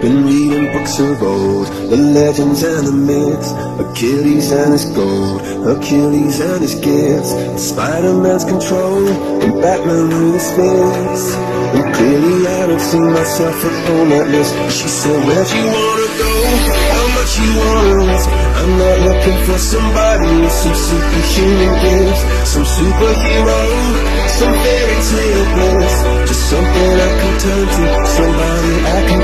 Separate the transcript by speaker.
Speaker 1: Been reading books of old, the legends and the myths, Achilles and his gold, Hercules and his gifts, Spider-Man's control, and Batman with his fists. And clearly I don't see myself upon that list. She said, where'd you wanna go? How much you wanna risk? I'm not looking for somebody with some superhuman gifts, some superhero, some fairy tale bliss, just something I can turn to, somebody I can